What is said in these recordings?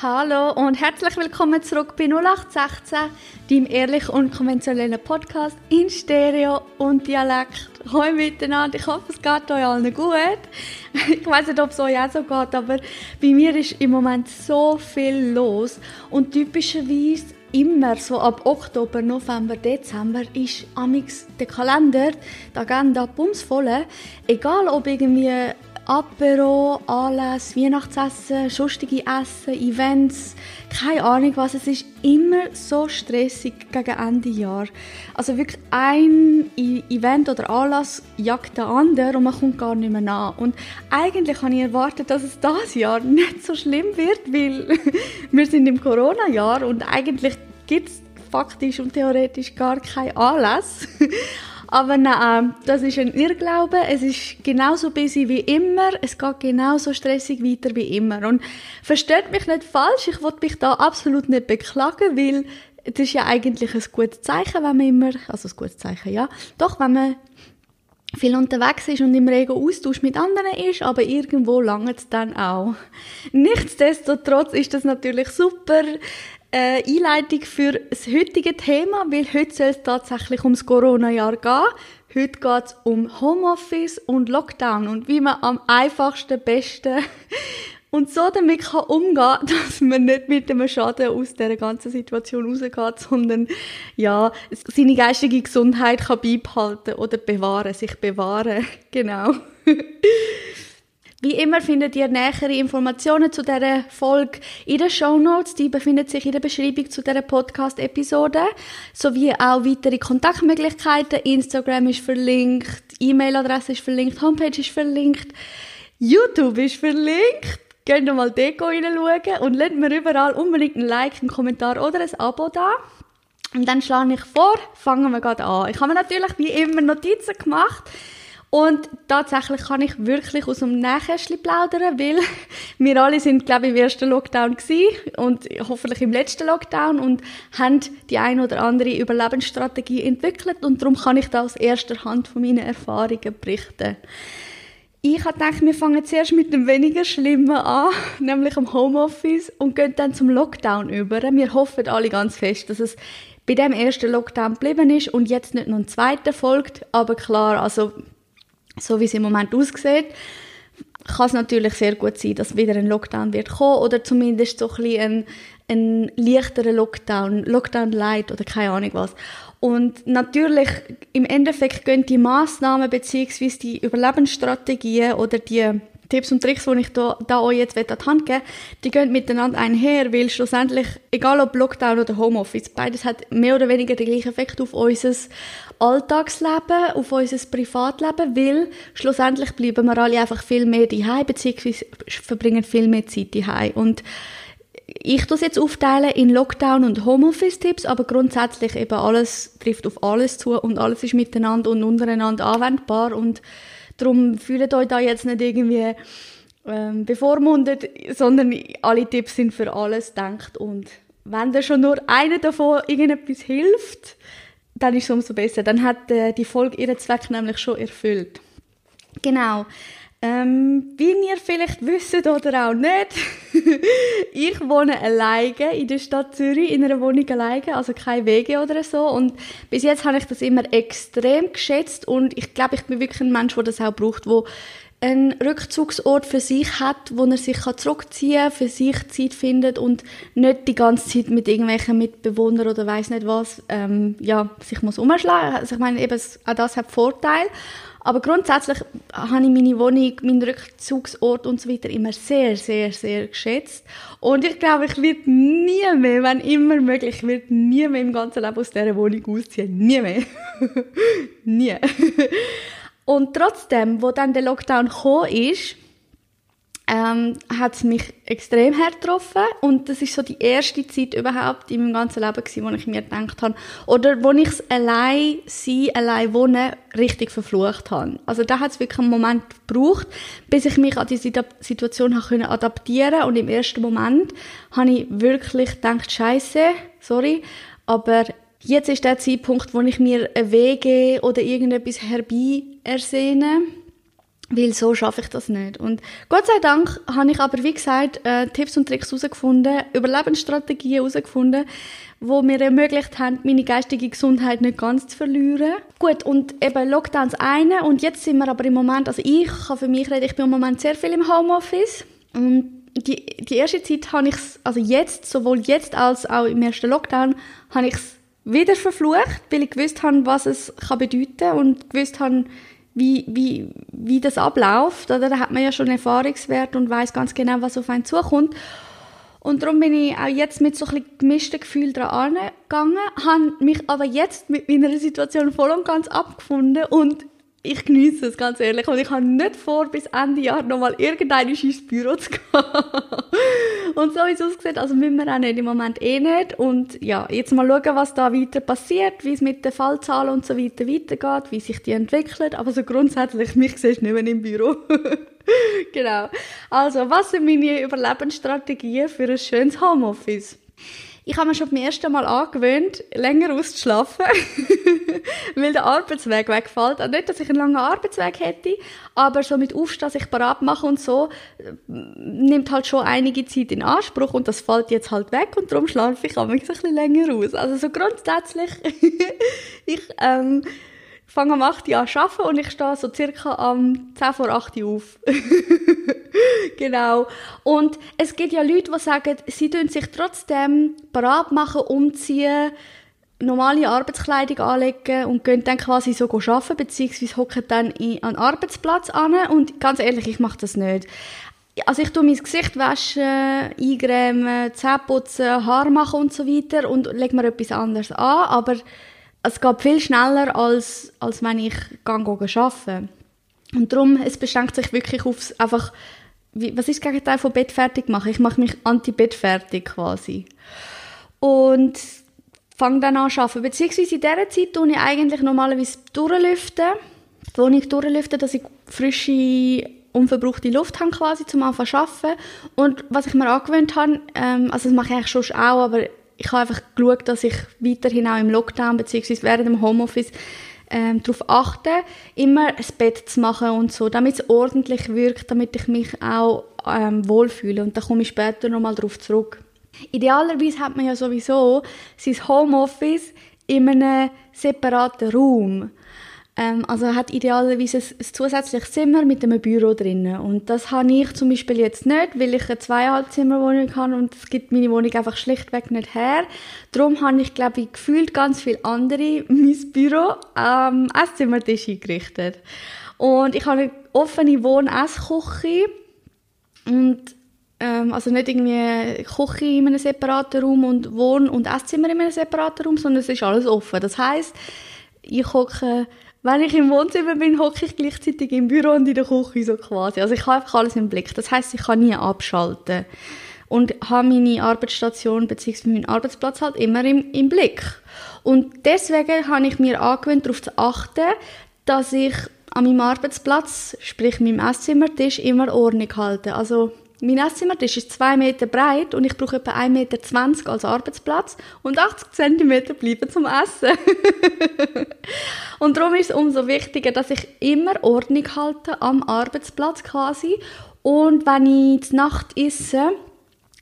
Hallo und herzlich willkommen zurück bei 0816, deinem ehrlich und konventionellen Podcast in Stereo und Dialekt. Hallo miteinander, ich hoffe es geht euch allen gut. Ich weiß nicht, ob es euch auch so geht, aber bei mir ist im Moment so viel los und typischerweise immer so ab Oktober, November, Dezember ist amix der Kalender, die Agenda bumsvoll. Egal ob irgendwie Apero, Anlässe, Weihnachtsessen, sonstige Essen, Events, keine Ahnung was. Es ist immer so stressig gegen Ende Jahr. Also wirklich ein Event oder Anlass jagt den anderen und man kommt gar nicht mehr nach. Und eigentlich habe ich erwartet, dass es dieses Jahr nicht so schlimm wird, weil wir sind im Corona-Jahr und eigentlich gibt es faktisch und theoretisch gar keinen Anlass. Aber nein, das ist ein Irrglaube. Es ist genauso busy wie immer. Es geht genauso stressig weiter wie immer. Und versteht mich nicht falsch, ich wollte mich da absolut nicht beklagen, weil es ist ja eigentlich ein gutes Zeichen, wenn man immer, also ein gutes Zeichen, ja, doch, wenn man viel unterwegs ist und im regen Austausch mit anderen ist, aber irgendwo langt es dann auch. Nichtsdestotrotz ist das natürlich super äh, Einleitung für das heutige Thema, weil heute soll es tatsächlich ums Corona-Jahr gehen. Heute geht es um Homeoffice und Lockdown und wie man am einfachsten, besten und so damit kann umgehen, dass man nicht mit dem Schaden aus dieser ganzen Situation rausgeht, sondern ja, seine geistige Gesundheit kann beibehalten oder bewahren, sich bewahren, genau. Wie immer findet ihr nähere Informationen zu dieser Folge in den Show Notes. Die befinden sich in der Beschreibung zu dieser Podcast-Episode. Sowie auch weitere Kontaktmöglichkeiten. Instagram ist verlinkt, E-Mail-Adresse ist verlinkt, Homepage ist verlinkt, YouTube ist verlinkt. Geht mal Deko reinschauen und lasst mir überall unbedingt ein Like, einen Kommentar oder ein Abo da. Und dann schlage ich vor, fangen wir gerade an. Ich habe mir natürlich wie immer Notizen gemacht und tatsächlich kann ich wirklich aus dem Nähkästchen plaudern, weil wir alle sind, glaube ich, im ersten Lockdown gewesen und hoffentlich im letzten Lockdown und haben die eine oder andere Überlebensstrategie entwickelt und darum kann ich da aus erster Hand von meinen Erfahrungen berichten. Ich habe gedacht, wir fangen zuerst mit dem weniger Schlimmen an, nämlich am Homeoffice und gehen dann zum Lockdown über. Wir hoffen alle ganz fest, dass es bei dem ersten Lockdown geblieben ist und jetzt nicht noch ein zweiter folgt, aber klar, also so wie es im Moment aussieht, kann es natürlich sehr gut sein, dass wieder ein Lockdown wird kommen oder zumindest so ein, bisschen ein, ein leichterer Lockdown, Lockdown Light oder keine Ahnung was. Und natürlich, im Endeffekt gehen die Massnahmen beziehungsweise die Überlebensstrategien oder die Tipps und Tricks, die ich da, da euch jetzt an die Hand geben die gehen miteinander einher, weil schlussendlich, egal ob Lockdown oder Homeoffice, beides hat mehr oder weniger den gleichen Effekt auf unser Alltagsleben, auf unser Privatleben, weil schlussendlich bleiben wir alle einfach viel mehr daheim, beziehungsweise verbringen viel mehr Zeit daheim. Und ich es jetzt aufteilen in Lockdown und Homeoffice-Tipps, aber grundsätzlich eben alles trifft auf alles zu und alles ist miteinander und untereinander anwendbar und Darum fühlt euch da jetzt nicht irgendwie ähm, bevormundet, sondern alle Tipps sind für alles gedacht. Und wenn da schon nur einer davon irgendetwas hilft, dann ist es umso besser. Dann hat äh, die Folge ihren Zweck nämlich schon erfüllt. Genau. Ähm, wie ihr vielleicht wisst oder auch nicht, ich wohne alleine in der Stadt Zürich, in einer Wohnung alleine, also keine Wege oder so. Und bis jetzt habe ich das immer extrem geschätzt und ich glaube, ich bin wirklich ein Mensch, der das auch braucht, wo einen Rückzugsort für sich hat, wo er sich zurückziehen kann, für sich Zeit findet und nicht die ganze Zeit mit irgendwelchen Mitbewohnern oder weiß nicht was, ähm, ja, sich muss umschlagen. Also ich meine, eben, auch das hat Vorteile. Aber grundsätzlich habe ich meine Wohnung, meinen Rückzugsort und so weiter immer sehr, sehr, sehr geschätzt. Und ich glaube, ich werde nie mehr, wenn immer möglich, ich werde nie mehr im ganzen Leben aus dieser Wohnung ausziehen. Nie mehr. nie. und trotzdem, wo dann der Lockdown gekommen ist, ähm, hat mich extrem hart getroffen und das ist so die erste Zeit überhaupt in meinem ganzen Leben gewesen, wo ich mir gedacht habe oder wo ich es allein sein, allein wohnen richtig verflucht habe. Also da hat es wirklich einen Moment gebraucht, bis ich mich an die Situation habe können adaptieren und im ersten Moment habe ich wirklich gedacht, Scheiße, sorry, aber jetzt ist der Zeitpunkt, wo ich mir eine Wege oder irgendetwas herbei ersehne weil so schaffe ich das nicht. Und Gott sei Dank habe ich aber, wie gesagt, äh, Tipps und Tricks herausgefunden, Überlebensstrategien herausgefunden, wo mir ermöglicht haben, meine geistige Gesundheit nicht ganz zu verlieren. Gut, und eben Lockdowns eine und jetzt sind wir aber im Moment, also ich kann für mich reden, ich bin im Moment sehr viel im Homeoffice und die, die erste Zeit habe ich also jetzt, sowohl jetzt als auch im ersten Lockdown, habe ich es wieder verflucht, weil ich gewusst habe, was es kann bedeuten und gewusst habe, wie, wie, wie das abläuft. Oder? Da hat man ja schon Erfahrungswert und weiß ganz genau, was auf einen zukommt. Und darum bin ich auch jetzt mit so ein bisschen gemischten Gefühlen dran angegangen, habe mich aber jetzt mit meiner Situation voll und ganz abgefunden und ich genieße es, ganz ehrlich. Und ich habe nicht vor, bis Ende Jahr nochmal irgendein ins Büro zu gehen. und so wie es aussieht, also müssen wir auch nicht, im Moment eh nicht. Und ja, jetzt mal schauen, was da weiter passiert, wie es mit den Fallzahlen und so weiter weitergeht, wie sich die entwickeln. Aber so grundsätzlich, mich siehst du nicht mehr im Büro. genau. Also, was sind meine Überlebensstrategien für ein schönes Homeoffice? Ich habe mir schon beim ersten Mal angewöhnt, länger auszuschlafen, weil der Arbeitsweg wegfällt. Also nicht, dass ich einen langen Arbeitsweg hätte, aber so mit Aufstehen, sich parat machen und so, nimmt halt schon einige Zeit in Anspruch und das fällt jetzt halt weg und darum schlafe ich auch ein bisschen länger aus. Also so grundsätzlich, ich ähm, fange am 8 Uhr an zu arbeiten und ich stehe so circa am 10 vor 8 Uhr auf. genau. Und es gibt ja Leute, die sagen, sie tun sich trotzdem parat machen, umziehen, normale Arbeitskleidung anlegen und gehen dann quasi so arbeiten, beziehungsweise hocken dann in, an den Arbeitsplatz an. Und ganz ehrlich, ich mache das nicht. Also ich tue mein Gesicht waschen, eingrämen, Zähne putzen, Haar machen und so weiter und lege mir etwas anderes an, aber es geht viel schneller, als, als wenn ich arbeite. Und darum, es beschränkt sich wirklich auf einfach, wie, was ist das Gegenteil von Bett fertig machen? Ich mache mich anti-Bett fertig quasi. Und fange dann an zu arbeiten. Beziehungsweise in dieser Zeit tue ich eigentlich normalerweise durchlüften. Die Wohnung durchlüften, dass ich frische, unverbrauchte Luft habe quasi zum Anfang zu arbeiten. Und was ich mir angewöhnt habe, ähm, also das mache ich eigentlich schon auch, aber ich habe einfach geschaut, dass ich weiterhin auch im Lockdown bzw. während dem Homeoffice ähm, darauf achte, immer ein Bett zu machen und so, damit es ordentlich wirkt, damit ich mich auch ähm, wohlfühle. Und da komme ich später nochmal darauf zurück. Idealerweise hat man ja sowieso sein Homeoffice in einem separaten Raum. Ähm, also hat idealerweise ein, ein zusätzliches Zimmer mit einem Büro drinnen. Und das habe ich zum Beispiel jetzt nicht, weil ich eine zweieinhalb Zimmerwohnung habe und es gibt meine Wohnung einfach schlichtweg nicht her. Darum habe ich, glaube ich, gefühlt ganz viele andere mein Büro am ähm, Esszimmertisch eingerichtet. Und ich habe eine offene Wohn-Essküche und ähm, also nicht irgendwie Küche in einem separaten Raum und Wohn- und Esszimmer in einem separaten Raum, sondern es ist alles offen. Das heißt, ich koche wenn ich im Wohnzimmer bin, hocke ich gleichzeitig im Büro und in der Küche so quasi. Also ich habe einfach alles im Blick. Das heißt, ich kann nie abschalten und habe meine Arbeitsstation bzw. meinen Arbeitsplatz halt immer im, im Blick. Und deswegen habe ich mir angewöhnt, darauf zu achten, dass ich an meinem Arbeitsplatz, sprich meinem Esszimmertisch, immer Ordnung halte. Also mein Esszimmertisch ist zwei Meter breit und ich brauche etwa 1,20 Meter als Arbeitsplatz und 80 Zentimeter bleiben zum Essen. und darum ist es umso wichtiger, dass ich immer Ordnung halte am Arbeitsplatz quasi. Und wenn ich die Nacht esse,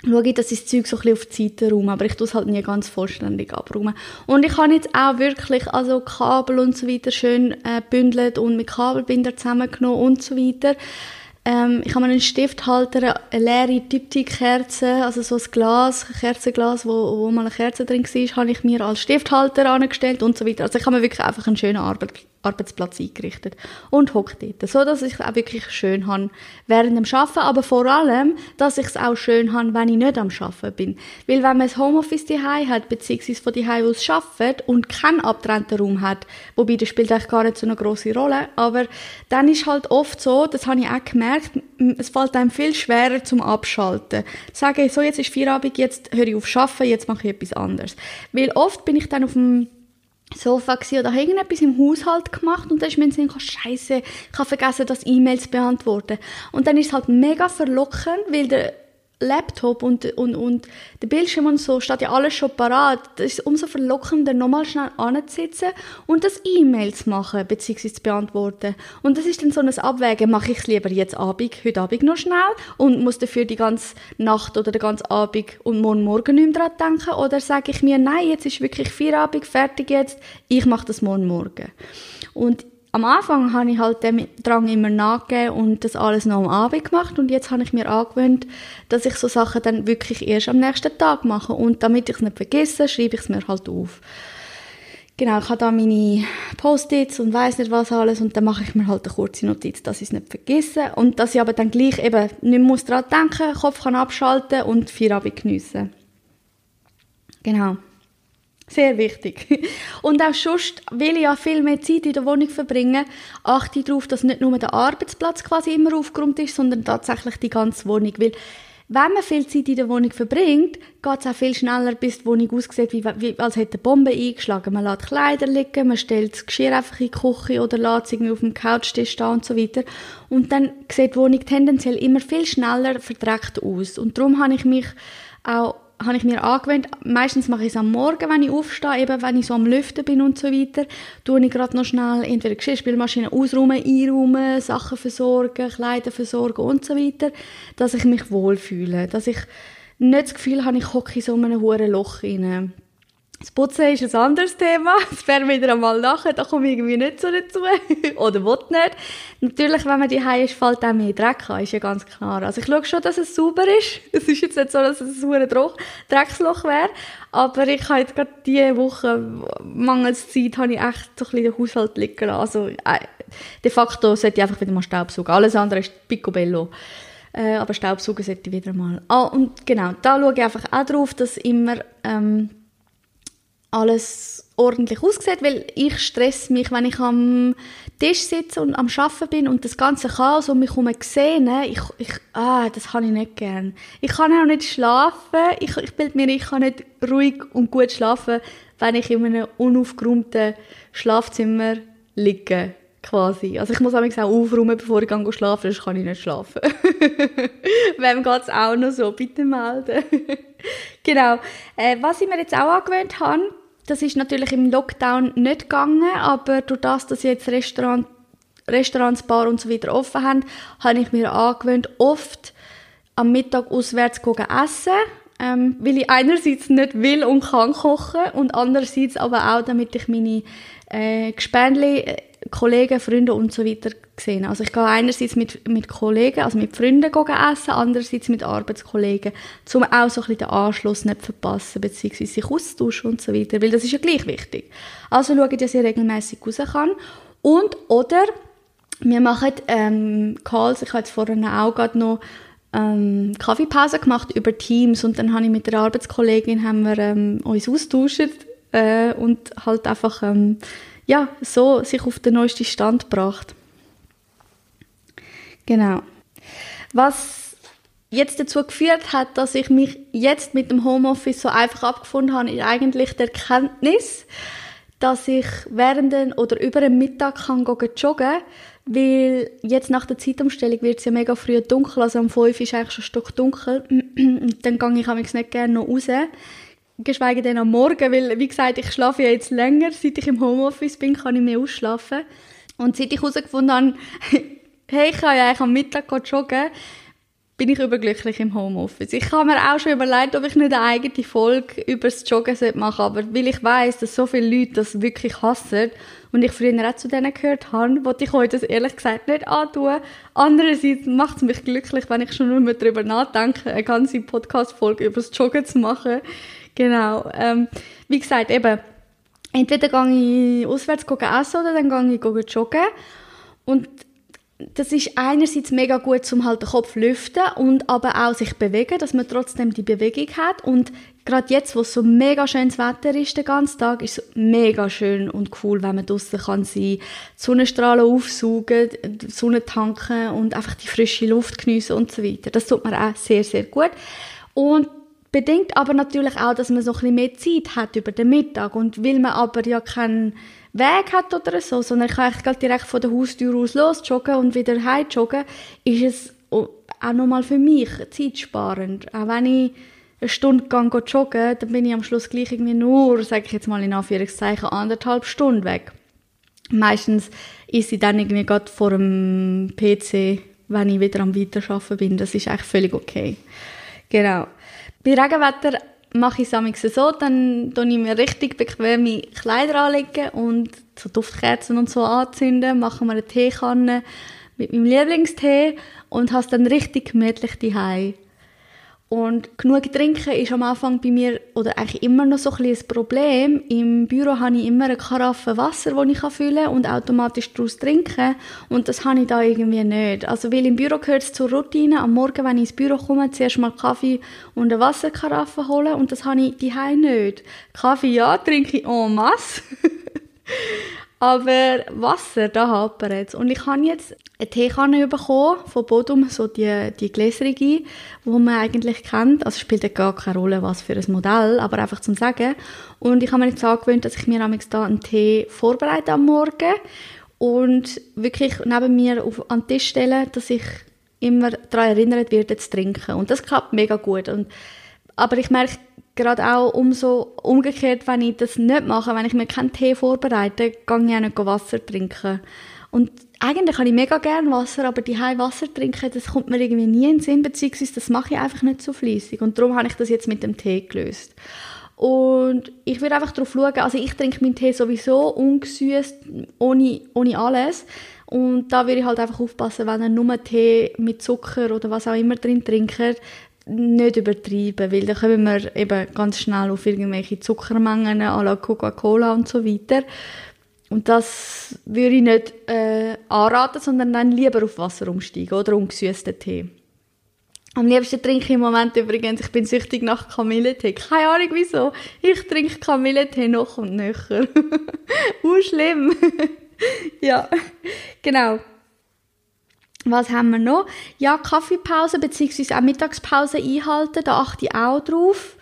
schaue ich, dass ich das Zeug so ein auf die Seite räume, aber ich tue es halt nie ganz vollständig abräumen. Und ich habe jetzt auch wirklich also Kabel und so weiter schön äh, bündelt und mit Kabelbinder zusammengenommen und so weiter. Ähm, ich habe einen Stifthalter, eine leere Diptyk-Kerze, also so ein Glas, ein Kerzenglas, wo, wo mal eine Kerze drin war, habe ich mir als Stifthalter angestellt und so weiter. Also ich habe mir wirklich einfach einen schönen Arbeit, Arbeitsplatz eingerichtet und hocke dort. So, dass ich es auch wirklich schön habe während dem Arbeiten, aber vor allem, dass ich es auch schön habe, wenn ich nicht am Arbeiten bin. Weil wenn man ein Homeoffice daheim hat, beziehungsweise von daheim aus arbeitet und keinen abgetrennten Raum hat, wobei das spielt eigentlich gar nicht so eine grosse Rolle, aber dann ist halt oft so, das habe ich auch gemerkt, es fällt einem viel schwerer zum Abschalten. Sagen, so jetzt ist Feierabend, jetzt höre ich auf arbeiten, jetzt mache ich etwas anderes. Weil oft bin ich dann auf dem Sofa oder habe irgendetwas im Haushalt gemacht und dann ist mir in Sinn gekommen, Scheiße, ich habe vergessen, das E-Mails beantworten. Und dann ist es halt mega verlockend, weil der Laptop und, und, und der Bildschirm und so steht ja alles schon parat. Das ist umso verlockender, nochmal schnell anzusitzen und das E-Mail zu machen, beziehungsweise zu beantworten. Und das ist dann so ein Abwägen, mache ich es lieber jetzt Abend, heute Abend noch schnell und muss dafür die ganze Nacht oder den ganzen Abend und morgen Morgen nicht mehr dran denken oder sage ich mir, nein, jetzt ist wirklich Feierabend, fertig jetzt, ich mache das morgen Morgen. Und am Anfang habe ich halt dem Drang immer nachgegeben und das alles noch am Abend gemacht und jetzt habe ich mir angewöhnt, dass ich so Sachen dann wirklich erst am nächsten Tag mache und damit ich es nicht vergesse, schreibe ich es mir halt auf. Genau, ich habe da meine Post-its und weiß nicht was alles und dann mache ich mir halt eine kurze Notiz, dass ich es nicht vergesse und dass ich aber dann gleich eben nicht mehr daran denken muss, Kopf kann abschalten und Feierabend geniessen. Genau. Sehr wichtig. Und auch sonst will ich ja viel mehr Zeit in der Wohnung verbringen, achte ich darauf, dass nicht nur der Arbeitsplatz quasi immer aufgeräumt ist, sondern tatsächlich die ganze Wohnung. Weil wenn man viel Zeit in der Wohnung verbringt, geht es auch viel schneller, bis die Wohnung aussieht, wie, wie, als hätte eine Bombe eingeschlagen. Man lässt Kleider liegen, man stellt das Geschirr einfach in die Küche oder lässt es irgendwie auf dem Couchtisch stehen und so weiter. Und dann sieht die Wohnung tendenziell immer viel schneller verdreckt aus. Und darum habe ich mich auch habe ich mir angewöhnt, meistens mache ich es am Morgen, wenn ich aufstehe, eben wenn ich so am Lüften bin und so weiter, tue ich gerade noch schnell entweder Geschirrspülmaschine ausräumen, einräumen, Sachen versorgen, Kleider versorgen und so weiter, dass ich mich wohlfühle, dass ich nicht das Gefühl habe, ich hocke in so einem hohen Loch rein. Das Putzen ist ein anderes Thema. Das wir wieder einmal nachher. Da komme ich irgendwie nicht so dazu. Oder will nicht. Natürlich, wenn man die ist, fällt auch mehr Dreck an. Ist ja ganz klar. Also ich schaue schon, dass es sauber ist. Es ist jetzt nicht so, dass es ein Drecksloch wäre. Aber ich habe jetzt gerade diese Woche, mangels Zeit, habe ich echt so ein bisschen den Haushalt liegen lassen. Also, äh, de facto sollte ich einfach wieder mal Staubsaugen. Alles andere ist picobello. Äh, aber Staubsaugen sollte ich wieder mal. Ah, und genau, da schaue ich einfach auch drauf, dass immer, ähm, alles ordentlich aussieht, weil ich stress mich, wenn ich am Tisch sitze und am Arbeiten bin und das ganze Chaos um mich herum sehe, ich, ich, ah, das kann ich nicht gern. Ich kann auch nicht schlafen, ich, ich bilde mir, ich kann nicht ruhig und gut schlafen, wenn ich in einem unaufgeräumten Schlafzimmer liege, quasi. Also ich muss auch aufräumen, bevor ich gehe schlafen, sonst kann ich nicht schlafen. Wem geht es auch noch so? Bitte melden. genau. Äh, was ich mir jetzt auch angewöhnt habe, das ist natürlich im Lockdown nicht gegangen, aber durch das, dass jetzt Restaurant, Restaurants, Bar und so weiter offen haben, habe ich mir angewöhnt, oft am Mittag auswärts zu essen, ähm, weil ich einerseits nicht will und kann kochen und andererseits aber auch, damit ich meine äh, Gespendli äh, Kollegen, Freunde und so weiter gesehen. Also ich gehe einerseits mit, mit Kollegen, also mit Freunden essen, andererseits mit Arbeitskollegen, um auch so ein bisschen den Anschluss nicht verpassen, beziehungsweise sich austauschen und so weiter, weil das ist ja gleich wichtig. Also schaue ich, dass ich regelmäßig raus kann. Und, oder, wir machen ähm, Calls, ich habe jetzt vorhin auch gerade noch ähm, Kaffeepause gemacht über Teams und dann habe ich mit der Arbeitskollegin haben wir, ähm, uns austauscht äh, und halt einfach ähm, ja, so sich auf den neuesten Stand gebracht. Genau. Was jetzt dazu geführt hat, dass ich mich jetzt mit dem Homeoffice so einfach abgefunden habe, ist eigentlich der Erkenntnis, dass ich während oder über den Mittag kann gehen joggen weil jetzt nach der Zeitumstellung wird es ja mega früh dunkel, also um 5 ist eigentlich schon stock dunkel und dann gehe ich nicht gerne noch raus geschweige denn am Morgen, weil, wie gesagt, ich schlafe ja jetzt länger. Seit ich im Homeoffice bin, kann ich mehr ausschlafen. Und seit ich herausgefunden habe, hey, ich kann ja eigentlich am Mittag joggen, bin ich überglücklich im Homeoffice. Ich habe mir auch schon überlegt, ob ich nicht eine eigene Folge über das Joggen machen sollte, aber weil ich weiß, dass so viele Leute das wirklich hassen und ich früher auch zu denen gehört habe, wollte ich heute das ehrlich gesagt nicht antun. Andererseits macht es mich glücklich, wenn ich schon nur mehr darüber nachdenke, eine ganze Podcast-Folge über das Joggen zu machen. Genau. Ähm, wie gesagt, eben, entweder gehe ich auswärts essen oder dann gehe ich joggen. Und das ist einerseits mega gut, um halt den Kopf zu lüften und aber auch sich bewegen, dass man trotzdem die Bewegung hat. Und gerade jetzt, wo es so mega schönes Wetter ist den ganzen Tag, ist es mega schön und cool, wenn man draußen kann sein, die Sonnenstrahlen aufsaugen, die Sonne tanken und einfach die frische Luft geniessen und so weiter. Das tut mir auch sehr, sehr gut. Und Bedingt aber natürlich auch, dass man so ein bisschen mehr Zeit hat über den Mittag. Und weil man aber ja keinen Weg hat oder so, sondern ich kann eigentlich direkt von der Haustür aus los joggen und wieder heim joggen, ist es auch nochmal für mich zeitsparend. Auch wenn ich eine Stunde gehe joggen, dann bin ich am Schluss gleich irgendwie nur, sage ich jetzt mal in Anführungszeichen, anderthalb Stunden weg. Meistens ist sie dann irgendwie gerade vor dem PC, wenn ich wieder am Weiterarbeiten bin. Das ist eigentlich völlig okay. Genau. Bei Regenwetter mache ich es so, dann tue ich mir richtig bequeme Kleider anlegen und so Duftkerzen und so anzünden, mache mir eine Teekanne mit meinem Lieblingstee und habe es dann richtig gemütlich daheim. Und genug trinken ist am Anfang bei mir, oder eigentlich immer noch so ein, ein Problem. Im Büro habe ich immer eine Karaffe Wasser, die ich füllen kann und automatisch daraus trinken. Und das habe ich da irgendwie nicht. Also, weil im Büro gehört es zur Routine, am Morgen, wenn ich ins Büro komme, zuerst mal Kaffee und eine Wasserkaraffe holen. Und das habe ich daheim nicht. Kaffee, ja, trinke ich en masse. Aber Wasser, da hapert es. Und ich habe jetzt eine Teekanne bekommen von Bodum, so die, die gläserige, die man eigentlich kennt. Also spielt ja gar keine Rolle, was für ein Modell, aber einfach zum Sagen. Und ich habe mir jetzt angewöhnt, dass ich mir am da einen Tee vorbereite am Morgen und wirklich neben mir auf, an den Tisch stelle, dass ich immer daran erinnert werde, zu trinken. Und das klappt mega gut. Und, aber ich merke gerade auch umso umgekehrt, wenn ich das nicht mache, wenn ich mir keinen Tee vorbereite, gehe ich auch nicht Wasser trinken. Und eigentlich habe ich mega gerne Wasser, aber die Wasser trinken, das kommt mir irgendwie nie in den Sinn, beziehungsweise das mache ich einfach nicht so fließig. Und darum habe ich das jetzt mit dem Tee gelöst. Und ich würde einfach darauf schauen, also ich trinke meinen Tee sowieso ungesüßt, ohne, ohne alles. Und da würde ich halt einfach aufpassen, wenn er nur Tee mit Zucker oder was auch immer drin trinkt, nicht übertreiben, weil dann kommen wir eben ganz schnell auf irgendwelche Zuckermengen à la Coca-Cola und so weiter. Und das würde ich nicht äh, anraten, sondern dann lieber auf Wasser umsteigen oder ungesüßten Tee. Am liebsten trinke ich im Moment übrigens, ich bin süchtig nach Kamillentee. Keine Ahnung wieso. Ich trinke Kamillentee noch und nöcher. uh, schlimm. ja, genau. Was haben wir noch? Ja, Kaffeepause bzw. auch Mittagspause einhalten, da achte ich auch drauf.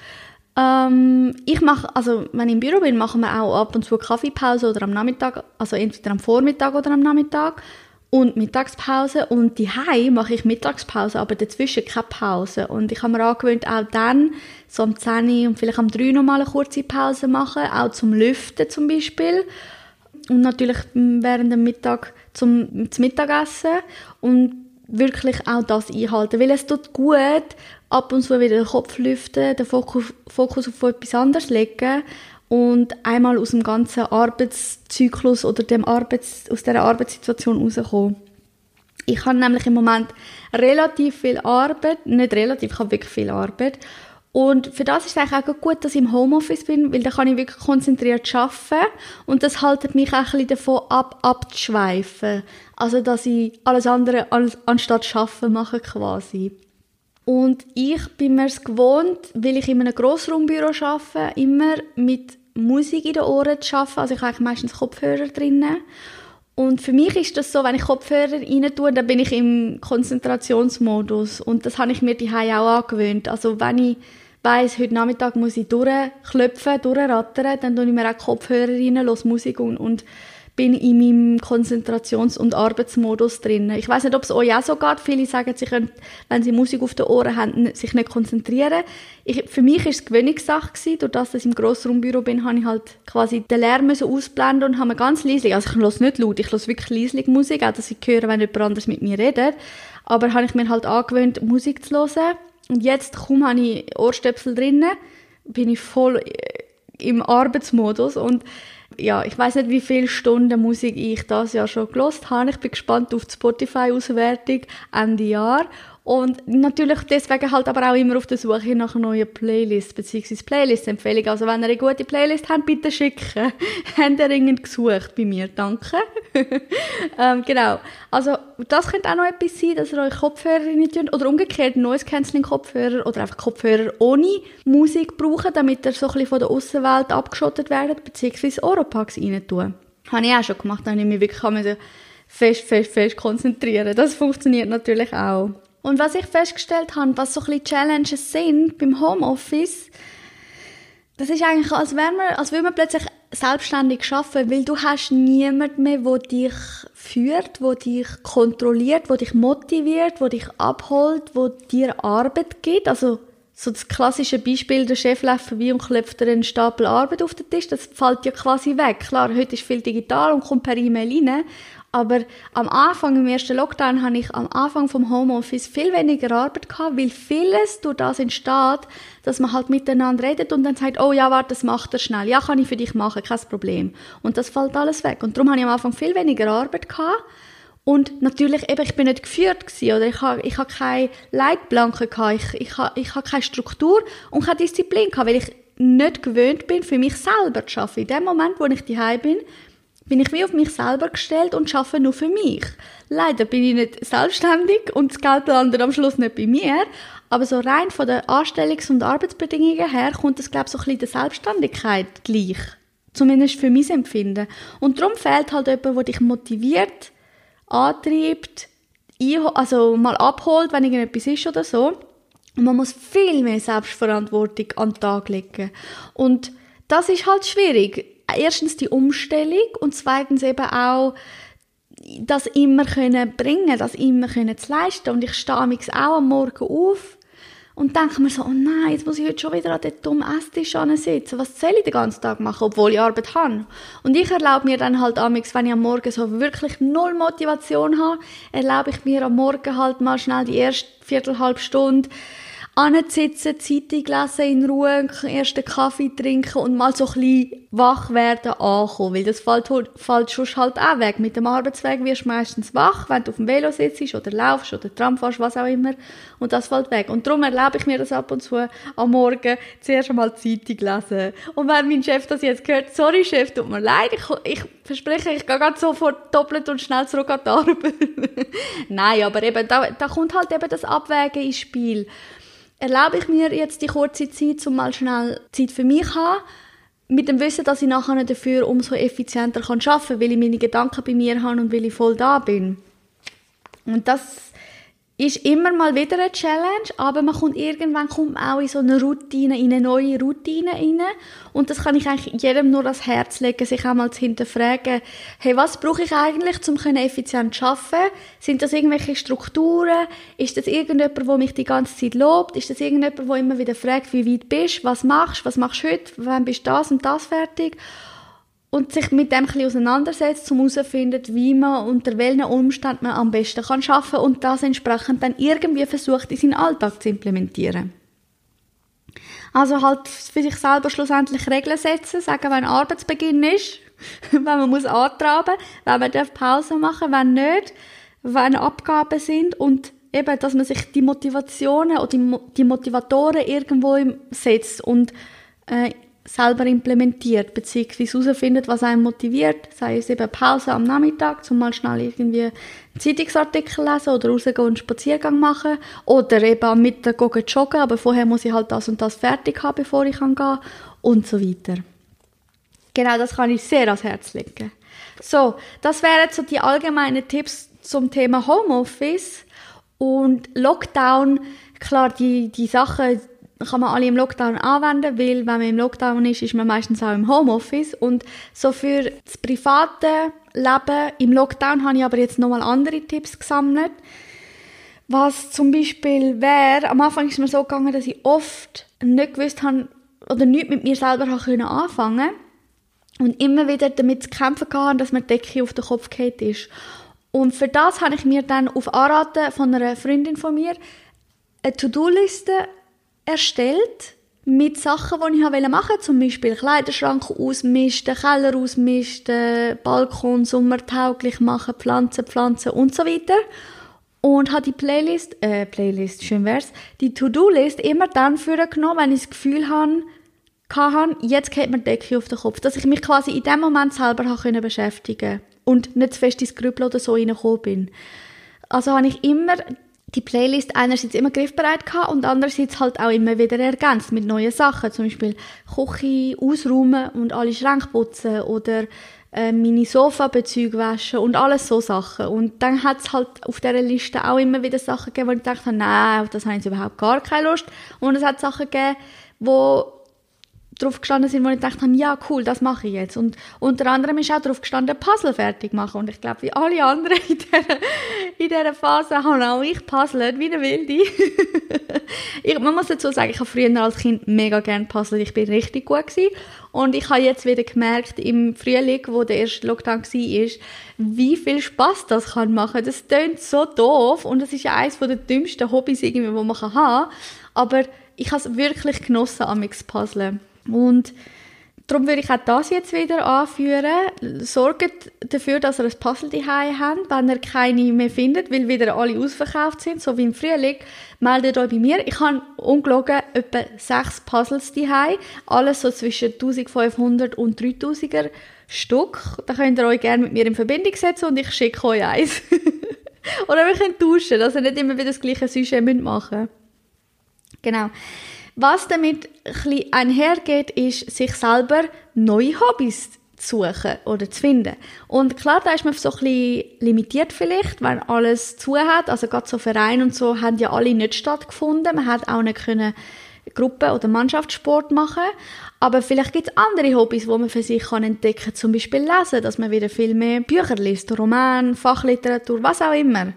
Ähm, ich mache, also wenn ich im Büro bin, machen wir auch ab und zu Kaffeepause oder am Nachmittag, also entweder am Vormittag oder am Nachmittag und Mittagspause. Und die mache ich Mittagspause, aber dazwischen keine Pause. Und ich habe mir angewöhnt, auch dann so am 10 und vielleicht am 3 nochmal eine kurze Pause machen, auch zum Lüften zum Beispiel. Und natürlich während dem Mittag zum, zum Mittagessen. Und wirklich auch das einhalten, weil es tut gut, ab und zu wieder den Kopf lüften, den Fokus, Fokus auf etwas anderes legen und einmal aus dem ganzen Arbeitszyklus oder dem Arbeits, aus der Arbeitssituation rauskommen. Ich habe nämlich im Moment relativ viel Arbeit, nicht relativ, ich habe wirklich viel Arbeit und für das ist es eigentlich auch gut, dass ich im Homeoffice bin, weil da kann ich wirklich konzentriert arbeiten und das haltet mich auch ein bisschen davon ab, abzuschweifen. Also, dass ich alles andere anstatt arbeiten mache quasi. Und ich bin mir es gewohnt, weil ich in einem Grossraumbüro arbeite, immer mit Musik in den Ohren zu arbeiten. Also ich habe meistens Kopfhörer drinnen. Und für mich ist das so, wenn ich Kopfhörer rein tue, dann bin ich im Konzentrationsmodus. Und das habe ich mir die auch angewöhnt. Also wenn ich weiss, heute Nachmittag muss ich durchklopfen, durchrattern, dann tue ich mir auch Kopfhörer rein, höre Musik und, und bin in meinem Konzentrations- und Arbeitsmodus drin. Ich weiß nicht, ob es euch auch so geht. Viele sagen, sie können, wenn sie Musik auf den Ohren haben, sich nicht konzentrieren. Ich, für mich war es Gewöhnungssache gewesen. Durch das, dass ich im Grossraumbüro bin, habe ich halt quasi den Lärm ausblenden und habe ganz leise, also ich höre nicht laut, ich höre wirklich leise Musik, auch dass ich höre, wenn jemand anderes mit mir redet. Aber habe ich mir halt angewöhnt, Musik zu hören und jetzt kaum habe ich Ohrstöpsel drinnen, bin ich voll äh, im Arbeitsmodus und ja, ich weiß nicht, wie viele Stunden Musik ich das Jahr schon gelost habe. Ich bin gespannt auf die Spotify-Auswertung Ende Jahr und natürlich deswegen halt aber auch immer auf der Suche nach neuen Playlists bzw. Playlist-Empfehlungen. Also wenn ihr eine gute Playlist habt, bitte schicken. Habt ihr dringend gesucht bei mir, danke. ähm, genau. Also das könnte auch noch etwas sein, dass ihr euch Kopfhörer rein tut oder umgekehrt Noise Cancelling Kopfhörer oder einfach Kopfhörer ohne Musik brauchen, damit ihr so ein bisschen von der Außenwelt abgeschottet werdet bzw. Oropax rein tun. Habe ich auch schon gemacht, da habe ich mich wirklich fest, fest, fest konzentrieren. Das funktioniert natürlich auch. Und was ich festgestellt habe, was so ein bisschen Challenges sind beim Homeoffice, das ist eigentlich, als, wäre man, als würde man plötzlich selbstständig arbeiten, weil du hast niemand mehr, der dich führt, wo dich kontrolliert, wo dich motiviert, wo dich abholt, wo dir Arbeit gibt. Also so das klassische Beispiel, der Chef läuft vorbei und klopft dir einen Stapel Arbeit auf den Tisch, das fällt ja quasi weg. Klar, heute ist viel digital und kommt per E-Mail rein, aber am Anfang, im ersten Lockdown, hatte ich am Anfang vom Homeoffice viel weniger Arbeit gehabt, weil vieles durch das entsteht, dass man halt miteinander redet und dann sagt, oh ja, warte, das macht er schnell. Ja, kann ich für dich machen, kein Problem. Und das fällt alles weg. Und darum hatte ich am Anfang viel weniger Arbeit gehabt. Und natürlich, eben, ich bin nicht geführt gewesen, oder ich habe, ich habe keine Leitplanken ich, ich habe, ich habe keine Struktur und keine Disziplin gehabt, weil ich nicht gewöhnt bin, für mich selber zu arbeiten. In dem Moment, wo ich daheim bin, bin ich wie auf mich selber gestellt und arbeite nur für mich. Leider bin ich nicht selbstständig und das Geld landet am Schluss nicht bei mir. Aber so rein von den Anstellungs- und Arbeitsbedingungen her kommt das, glaube ich, so ein bisschen der Selbstständigkeit gleich. Zumindest für mein Empfinden. Und darum fehlt halt jemand, der dich motiviert, antreibt, also mal abholt, wenn irgendetwas ist oder so. Und man muss viel mehr Selbstverantwortung an den Tag legen. Und das ist halt schwierig erstens die Umstellung und zweitens eben auch das immer können bringen, das immer können zu leisten. Und ich stehe auch am Morgen auf und denke mir so, oh nein, jetzt muss ich heute schon wieder an den dummen Esstisch sitzen. Was soll ich den ganzen Tag machen, obwohl ich Arbeit habe? Und ich erlaube mir dann halt amix, wenn ich am Morgen so wirklich null Motivation habe, erlaube ich mir am Morgen halt mal schnell die erste Viertelhalb Stunde ansitzen, Zeitung lesen in Ruhe, einen ersten Kaffee trinken und mal so ein bisschen wach werden, ankommen. Weil das fällt, fällt schon halt auch weg. Mit dem Arbeitsweg wirst du meistens wach, wenn du auf dem Velo sitzt oder laufst oder Tram fährst, was auch immer. Und das fällt weg. Und darum erlaube ich mir das ab und zu am Morgen zuerst einmal Zeitung lesen. Und wenn mein Chef das jetzt hört, sorry Chef, tut mir leid, ich, ich verspreche, ich gehe gerade sofort doppelt und schnell zurück an die Arbeit. Nein, aber eben, da, da kommt halt eben das Abwägen ins Spiel erlaube ich mir jetzt die kurze Zeit, um mal schnell Zeit für mich zu haben, mit dem Wissen, dass ich nachher dafür umso effizienter arbeiten kann, weil ich meine Gedanken bei mir habe und weil ich voll da bin. Und das ist immer mal wieder eine Challenge, aber man kommt irgendwann kommt auch in so eine Routine, in eine neue Routine rein. Und das kann ich eigentlich jedem nur ans Herz legen, sich auch mal zu hinterfragen, hey, was brauche ich eigentlich, um effizient zu arbeiten? Sind das irgendwelche Strukturen? Ist das irgendjemand, der mich die ganze Zeit lobt? Ist das irgendjemand, der immer wieder fragt, wie weit bist, du, was machst, du, was machst du heute, wann bist du das und das fertig? Und sich mit dem ein auseinandersetzt, um herauszufinden, wie man unter welchen Umständen man am besten kann arbeiten und das entsprechend dann irgendwie versucht, in seinen Alltag zu implementieren. Also halt für sich selber schlussendlich Regeln setzen, sagen, wenn Arbeitsbeginn ist, wenn man muss antraben, wenn man darf Pause machen, wenn nicht, wenn Abgaben sind und eben, dass man sich die Motivationen oder die Motivatoren irgendwo setzt und äh, selber implementiert, beziehungsweise herausfindet, was einen motiviert, sei es eben Pause am Nachmittag, zum mal schnell irgendwie einen Zeitungsartikel lesen oder rausgehen und einen Spaziergang machen oder eben am Mittag gehen joggen, aber vorher muss ich halt das und das fertig haben, bevor ich kann und so weiter. Genau, das kann ich sehr ans Herz legen. So, das wären so die allgemeinen Tipps zum Thema Homeoffice und Lockdown. Klar, die, die Sachen, kann man alle im Lockdown anwenden, weil wenn man im Lockdown ist, ist man meistens auch im Homeoffice und so für das private Leben im Lockdown habe ich aber jetzt nochmal andere Tipps gesammelt. Was zum Beispiel wäre, am Anfang ist es mir so gegangen, dass ich oft nicht gewusst habe oder nichts mit mir selber anfangen und immer wieder damit zu kämpfen hatte, dass mir die Decke auf den Kopf gefallen ist. Und für das habe ich mir dann auf Anraten von einer Freundin von mir eine To-Do-Liste erstellt mit Sachen, die ich machen wollte. Zum Beispiel Kleiderschrank ausmisten, Keller ausmisten, Balkon sommertauglich machen, Pflanzen, Pflanzen und so weiter. Und habe die Playlist, äh, Playlist, schön wär's, die To-Do-List immer dann genommen, wenn ich das Gefühl hatte, jetzt geht mir die Decke auf den Kopf. Dass ich mich quasi in dem Moment selber habe beschäftigen und nicht zu fest ins Grübeln oder so reingekommen bin. Also habe ich immer die Playlist einerseits immer griffbereit gehabt und andererseits halt auch immer wieder ergänzt mit neuen Sachen. Zum Beispiel Küche ausräumen und alle Schränke putzen oder äh, meine Sofa-Bezüge waschen und alles so Sachen. Und dann hat es halt auf dieser Liste auch immer wieder Sachen gegeben, wo ich dachte, nein, auf das habe ich überhaupt gar keine Lust. Und es hat Sachen gegeben, wo drauf gestanden sind, wo ich gedacht habe, ja cool, das mache ich jetzt. Und unter anderem ist auch drauf gestanden, Puzzle fertig machen. Und ich glaube, wie alle anderen in dieser, in dieser Phase habe auch ich puzzelt, wie eine Wilde. ich, man muss dazu sagen, ich habe früher als Kind mega gerne puzzelt. Ich bin richtig gut gewesen. Und ich habe jetzt wieder gemerkt, im Frühling, wo der erste Lockdown war, wie viel Spaß das kann machen. Das klingt so doof und das ist ja eines der dümmsten Hobbys, die man haben kann. Aber ich habe es wirklich genossen, am Puzzeln. Und darum würde ich auch das jetzt wieder anführen. Sorgt dafür, dass ihr ein Puzzle daheim habt, wenn ihr keine mehr findet, weil wieder alle ausverkauft sind, so wie im Frühling. Meldet euch bei mir. Ich habe ungelogen etwa sechs Puzzles daheim, alles so zwischen 1500 und 3000er Stück. Da könnt ihr euch gerne mit mir in Verbindung setzen und ich schicke euch eins. Oder wir können tauschen, dass ihr nicht immer wieder das gleiche Sujet machen müsst. Genau. Was damit ein einhergeht, ist, sich selber neue Hobbys zu suchen oder zu finden. Und klar, da ist man so ein bisschen limitiert vielleicht, weil alles zu hat. Also gerade so Vereine und so haben ja alle nicht stattgefunden. Man hat auch nicht können Gruppen- oder Mannschaftssport machen. Aber vielleicht gibt es andere Hobbys, die man für sich kann entdecken kann. Zum Beispiel lesen, dass man wieder viel mehr Bücher liest, Roman, Fachliteratur, was auch immer.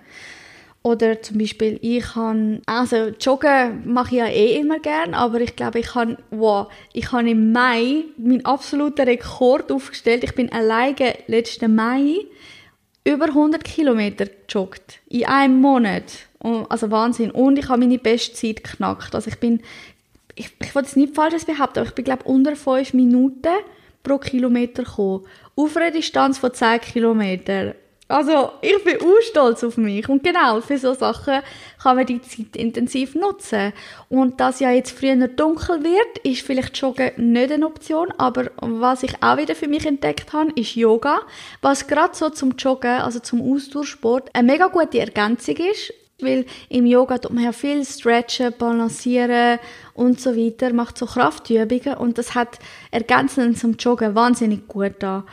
Oder zum Beispiel, ich kann, also joggen mache ich ja eh immer gern, aber ich glaube, ich kann, wow, ich habe im Mai meinen absoluten Rekord aufgestellt. Ich bin alleine letzten Mai über 100 Kilometer gejoggt. In einem Monat. Also Wahnsinn. Und ich habe meine Bestzeit geknackt. Also ich bin, ich, ich will jetzt nicht falsches behaupten, aber ich bin, glaube unter 5 Minuten pro Kilometer gekommen. Auf einer Distanz von 10 Kilometern. Also, ich bin auch stolz auf mich. Und genau, für so Sachen kann man die Zeit intensiv nutzen. Und dass ja jetzt früher dunkel wird, ist vielleicht Joggen nicht eine Option. Aber was ich auch wieder für mich entdeckt habe, ist Yoga. Was gerade so zum Joggen, also zum Ausdauersport, eine mega gute Ergänzung ist. Weil im Yoga tut man ja viel stretchen, balancieren und so weiter, macht so Kraftübungen und das hat ergänzend zum Joggen wahnsinnig gut da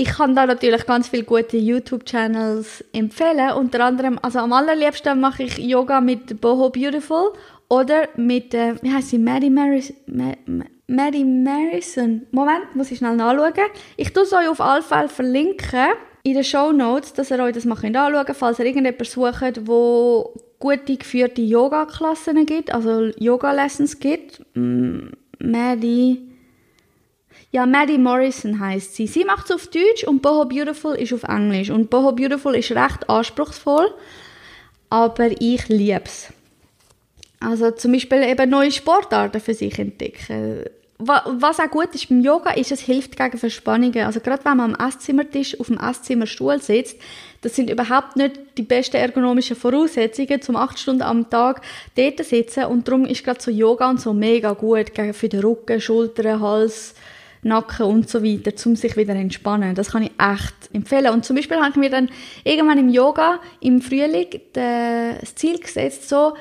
ich kann da natürlich ganz viele gute YouTube-Channels empfehlen. Unter anderem, also am allerliebsten mache ich Yoga mit Boho Beautiful oder mit, äh, wie heißt sie, Maddie Maris, Maddie Marison. Moment, muss ich schnell nachschauen. Ich tue es euch auf alle Fälle verlinken in den Show Notes, dass ihr euch das mal anschauen könnt, falls ihr irgendjemanden sucht, wo gute geführte Yoga-Klassen gibt, also Yoga-Lessons gibt. Maddie ja, Maddie Morrison heißt sie. Sie macht es auf Deutsch und Boho Beautiful ist auf Englisch. Und Boho Beautiful ist recht anspruchsvoll, aber ich liebe es. Also zum Beispiel eben neue Sportarten für sich entdecken. Was auch gut ist beim Yoga, ist, es hilft gegen Verspannungen. Also gerade wenn man am Esszimmertisch auf dem Esszimmerstuhl sitzt, das sind überhaupt nicht die besten ergonomischen Voraussetzungen, zum acht Stunden am Tag dort zu sitzen. Und darum ist gerade so Yoga und so mega gut gegen für den Rücken, Schultern, Hals, Nacken und so weiter, um sich wieder entspannen. Das kann ich echt empfehlen. Und zum Beispiel habe ich mir dann irgendwann im Yoga im Frühling das Ziel gesetzt, so,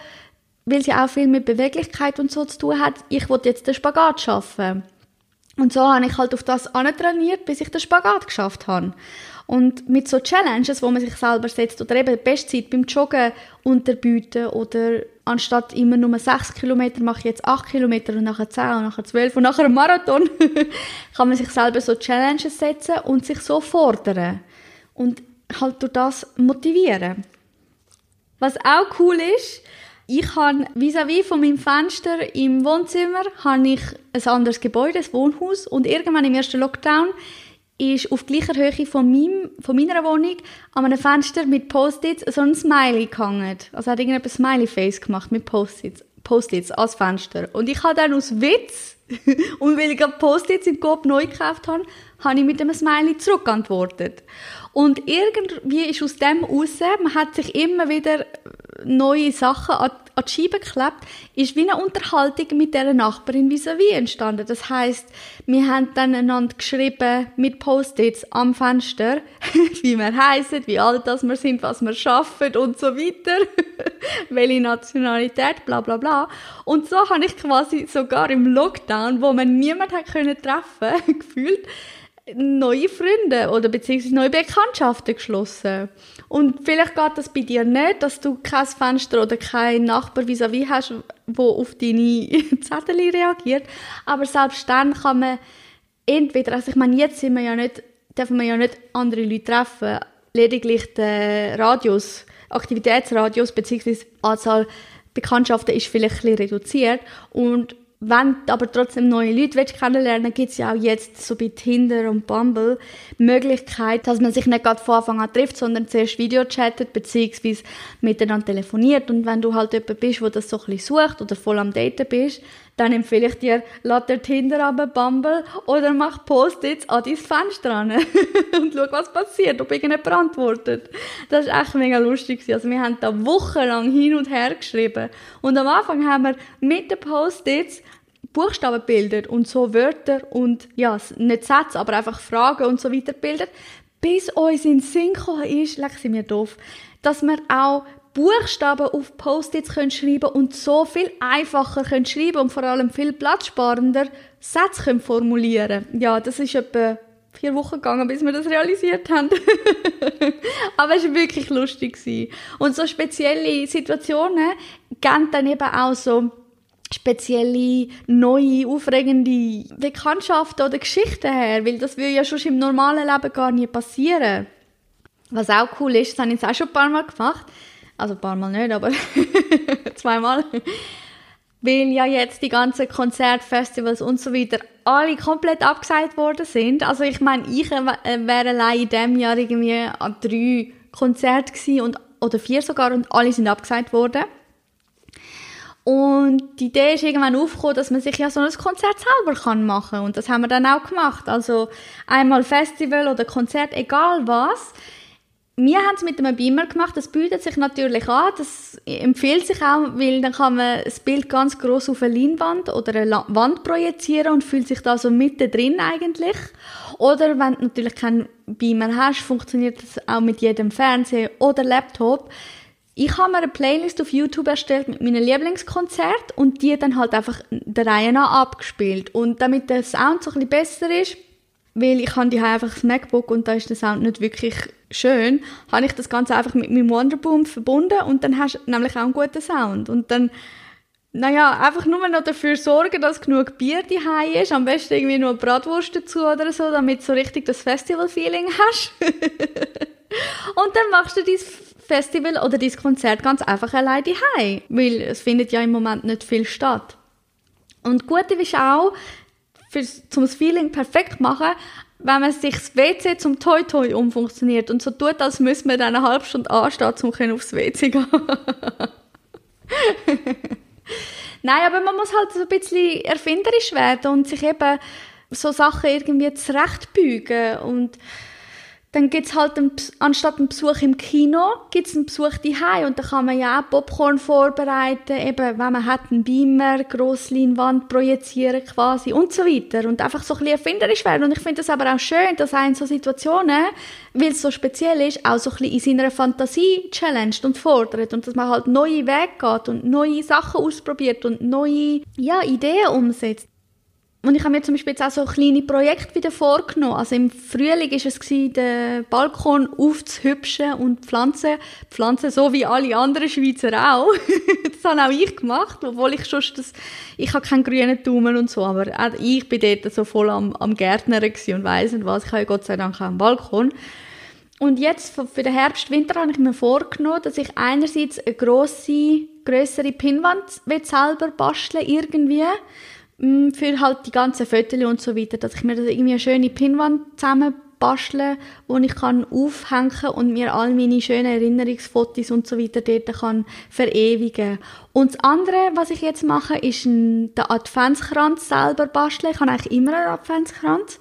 weil sie auch viel mit Beweglichkeit und so zu tun hat, ich wollte jetzt den Spagat schaffen. Und so habe ich halt auf das trainiert, bis ich den Spagat geschafft habe. Und mit so Challenges, wo man sich selber setzt, oder eben die Bestzeit beim Joggen unterbieten oder anstatt immer nur 6 Kilometer mache ich jetzt 8 Kilometer und nachher 10 und nachher 12 und nachher ein Marathon, kann man sich selber so Challenges setzen und sich so fordern. Und halt durch das motivieren. Was auch cool ist, ich habe vis-à-vis von meinem Fenster im Wohnzimmer habe ich ein anderes Gebäude, ein Wohnhaus und irgendwann im ersten Lockdown ist auf gleicher Höhe von, meinem, von meiner Wohnung an einem Fenster mit Post-its so ein Smiley gehangen. Also hat irgendjemand Smiley-Face gemacht mit Post-its Post als Fenster. Und ich habe dann aus Witz, und weil ich Post-its im Coop neu gekauft habe, habe ich mit einem Smiley zurückgeantwortet. Und irgendwie ist aus dem raus, man hat sich immer wieder neue Sachen an, an die Scheibe geklebt, ist wie eine Unterhaltung mit dieser Nachbarin vis-à-vis entstanden. Das heißt, wir haben dann einander geschrieben mit Post-its am Fenster, wie wir heißen, wie alt das wir sind, was wir schaffen und so weiter, welche Nationalität, bla bla bla. Und so habe ich quasi sogar im Lockdown, wo man niemand hat können treffen, gefühlt, neue Freunde oder beziehungsweise neue Bekanntschaften geschlossen. Und vielleicht geht das bei dir nicht, dass du kein Fenster oder keinen Nachbar vis-à-vis -vis hast, wo auf deine Zettel reagiert. Aber selbst dann kann man entweder, also ich meine, jetzt sind wir ja nicht, dürfen wir ja nicht andere Leute treffen, lediglich die Radios, Aktivitätsradios beziehungsweise Anzahl Bekanntschaften ist vielleicht ein bisschen reduziert und wenn du aber trotzdem neue Leute willst kennenlernen gibt es ja auch jetzt so bei Tinder und Bumble Möglichkeit, dass man sich nicht gerade von Anfang an trifft, sondern zuerst Video chattet beziehungsweise miteinander telefoniert. Und wenn du halt jemand bist, der das so ein bisschen sucht oder voll am Daten bist, dann empfehle ich dir, lad dir Tinder ab, Bumble oder mach Post-its an dein Fenster an und schau, was passiert, ob irgendjemand antwortet. Das war echt mega lustig. Also wir haben da wochenlang hin und her geschrieben und am Anfang haben wir mit den Post-its Buchstaben bildet und so Wörter und ja, nicht Sätze, aber einfach Fragen und so weiter bildet, bis uns in Sinn gekommen ist, leck sie mir doof, dass wir auch Buchstaben auf Post-its schreiben und so viel einfacher schreiben und vor allem viel platzsparender Sätze können formulieren Ja, das ist etwa vier Wochen gegangen, bis wir das realisiert haben. Aber es war wirklich lustig. Und so spezielle Situationen geben dann eben auch so spezielle, neue, aufregende Bekanntschaften oder Geschichten her, weil das würde ja schon im normalen Leben gar nie passieren. Was auch cool ist, das habe ich jetzt auch schon ein paar Mal gemacht, also ein paar Mal nicht, aber zweimal. Weil ja jetzt die ganzen Konzertfestivals und so weiter alle komplett abgesagt worden sind. Also ich meine, ich äh, wäre allein in diesem Jahr irgendwie an drei Konzerten gewesen und, oder vier sogar und alle sind abgesagt worden. Und die Idee ist irgendwann aufgekommen, dass man sich ja so ein Konzert selber machen kann. Und das haben wir dann auch gemacht. Also einmal Festival oder Konzert, egal was wir haben es mit einem Beamer gemacht, das bietet sich natürlich an, das empfiehlt sich auch, weil dann kann man das Bild ganz groß auf eine Leinwand oder eine Wand projizieren und fühlt sich da so mittendrin eigentlich. Oder wenn du natürlich keinen Beamer hast, funktioniert das auch mit jedem Fernseher oder Laptop. Ich habe mir eine Playlist auf YouTube erstellt mit meinen Lieblingskonzerten und die dann halt einfach der Reihe nach abgespielt. Und damit der Sound so ein bisschen besser ist, weil ich habe einfach das MacBook und da ist der Sound nicht wirklich schön, habe ich das Ganze einfach mit meinem Wonderboom verbunden und dann hast du nämlich auch einen guten Sound. Und dann, naja, einfach nur noch dafür sorgen, dass genug Bier daheim ist, am besten irgendwie nur Bratwurst dazu oder so, damit du so richtig das Festival-Feeling hast. und dann machst du dein Festival oder dein Konzert ganz einfach allein daheim, weil es findet ja im Moment nicht viel statt. Und gut ist auch, für, zum Feeling perfekt machen, wenn man sich das WC zum Toi Toi umfunktioniert und so tut, als müsste man dann eine halbe Stunde anstehen, um aufs WC gehen. Nein, aber man muss halt so ein bisschen erfinderisch werden und sich eben so Sachen irgendwie zurechtbügen und dann gibt's halt einen, anstatt einen Besuch im Kino, gibt's einen Besuch daheim. Und da kann man ja auch Popcorn vorbereiten, eben, wenn man hat einen Beamer, Grossleinwand projizieren quasi und so weiter. Und einfach so ein bisschen erfinderisch werden. Und ich finde das aber auch schön, dass einen so Situationen, weil es so speziell ist, auch so ein bisschen in seiner Fantasie challenged und fordert. Und dass man halt neue Wege geht und neue Sachen ausprobiert und neue, ja, Ideen umsetzt. Und ich habe mir zum Beispiel jetzt auch so kleine Projekte wieder vorgenommen. Also im Frühling war es gewesen, den Balkon aufzuhübschen und Pflanzen, Pflanzen so wie alle anderen Schweizer auch. das habe auch ich gemacht, obwohl ich schon das, ich habe keinen grünen Daumen und so, aber auch ich bin dort so voll am, am Gärtner und weiss nicht was. Ich habe ja Gott sei Dank auch einen Balkon. Und jetzt für den Herbst, Winter habe ich mir vorgenommen, dass ich einerseits eine grosse, grössere Pinnwand selber basteln irgendwie für halt die ganzen Fotos und so weiter, dass ich mir das irgendwie eine schöne Pinwand zusammen bastle, wo ich kann aufhängen und mir all meine schönen Erinnerungsfotos und so weiter dort kann verewigen. Und das andere, was ich jetzt mache, ist den Adventskranz selber basteln. Ich habe eigentlich immer einen Adventskranz.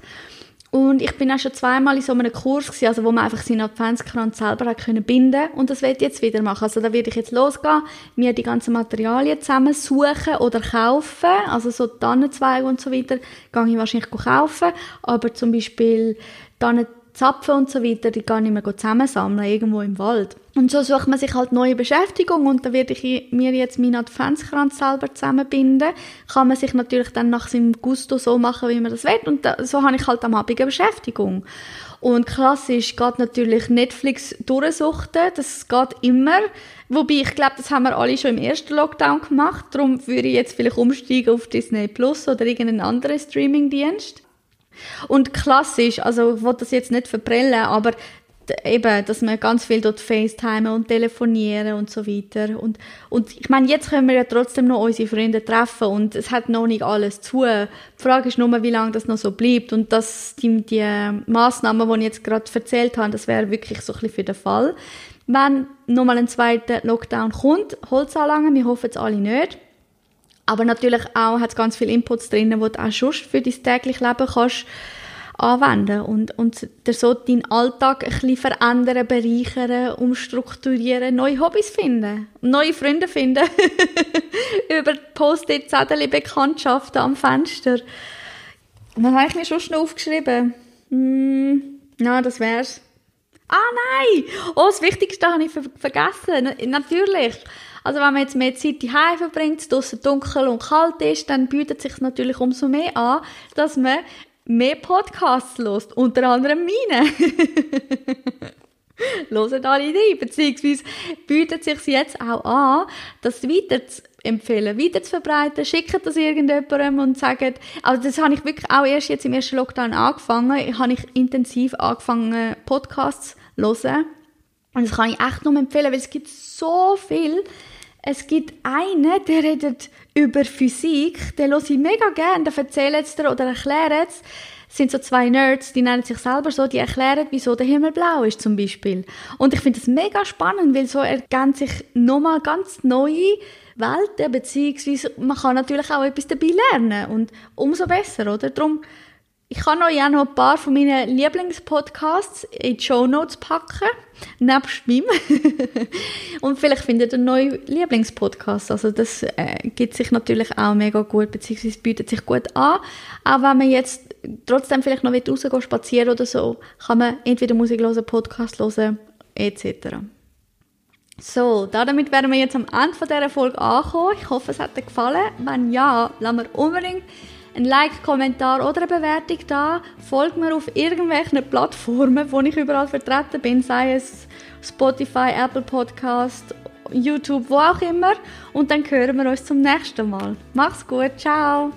Und ich bin auch schon zweimal in so einem Kurs gewesen, also wo man einfach seinen Adventskranz selber hat können binden und das werde ich jetzt wieder machen. Also da werde ich jetzt losgehen, mir die ganzen Materialien zusammen suchen oder kaufen, also so Tannenzweige und so weiter, gehe ich wahrscheinlich kaufen, aber zum Beispiel Tannenzapfen und so weiter, die kann ich mir zusammensammeln, irgendwo im Wald. Und so sucht man sich halt neue Beschäftigung und da werde ich mir jetzt meinen Adventskranz selber zusammenbinden. Kann man sich natürlich dann nach seinem Gusto so machen, wie man das will und da, so habe ich halt am Abend eine Beschäftigung. Und klassisch geht natürlich Netflix durchsuchten, das geht immer. Wobei, ich glaube, das haben wir alle schon im ersten Lockdown gemacht, darum würde ich jetzt vielleicht umsteigen auf Disney Plus oder irgendeinen anderen Streamingdienst. Und klassisch, also ich will das jetzt nicht verprellen, aber eben, dass man ganz viel dort FaceTime und telefonieren und so weiter. Und, und ich meine, jetzt können wir ja trotzdem noch unsere Freunde treffen und es hat noch nicht alles zu. Die Frage ist nur, wie lange das noch so bleibt. Und dass die, die Massnahmen, die ich jetzt gerade erzählt habe, das wäre wirklich so ein bisschen für den Fall. Wenn nochmal ein zweiter Lockdown kommt, Holz anlangen, wir hoffen es alle nicht. Aber natürlich auch hat es ganz viele Inputs drin, die du auch schon für dein tägliche Leben kannst anwenden und, und so deinen Alltag ein bisschen verändern, bereichern, umstrukturieren, neue Hobbys finden, neue Freunde finden, über Post-it-Zettel Bekanntschaften am Fenster. Was habe ich mir schon schnell aufgeschrieben? Hm, na, das wär's. Ah nein! Oh, das Wichtigste habe ich ver vergessen. Natürlich. Also wenn man jetzt mehr Zeit daheim verbringt, es draussen dunkel und kalt ist, dann bietet es sich natürlich umso mehr an, dass man mehr Podcasts lost, unter anderem meine. Hören alle rein, beziehungsweise bietet sich jetzt auch an, das weiter zu empfehlen, weiter zu verbreiten, schickt das irgendjemandem und sagt, also das habe ich wirklich auch erst jetzt im ersten Lockdown angefangen, habe ich intensiv angefangen Podcasts zu hören und das kann ich echt nur empfehlen, weil es gibt so viel, es gibt einen, der redet über Physik, den höre ich mega gerne, der erzählt es dir oder erklärt es. Es sind so zwei Nerds, die nennen sich selber so, die erklären, wieso der Himmel blau ist zum Beispiel. Und ich finde das mega spannend, weil so ergänzen sich nochmal ganz neue Welten, beziehungsweise man kann natürlich auch etwas dabei lernen und umso besser, oder? Darum ich kann euch auch noch ein paar von meinen Lieblingspodcasts in die Show Notes packen, nebst meinem. und vielleicht findet ihr einen neuen Lieblingspodcast. Also das äh, gibt sich natürlich auch mega gut, beziehungsweise bietet sich gut an. Auch wenn man jetzt trotzdem vielleicht noch rausgehen spazieren oder so, kann man entweder Musik hören, Podcast hören, etc. So, damit wären wir jetzt am Ende dieser Folge angekommen. Ich hoffe, es hat dir gefallen. Wenn ja, lassen wir unbedingt ein Like, Kommentar oder eine Bewertung da. Folgt mir auf irgendwelchen Plattformen, wo ich überall vertreten bin, sei es Spotify, Apple Podcast, YouTube, wo auch immer. Und dann hören wir uns zum nächsten Mal. Mach's gut, ciao!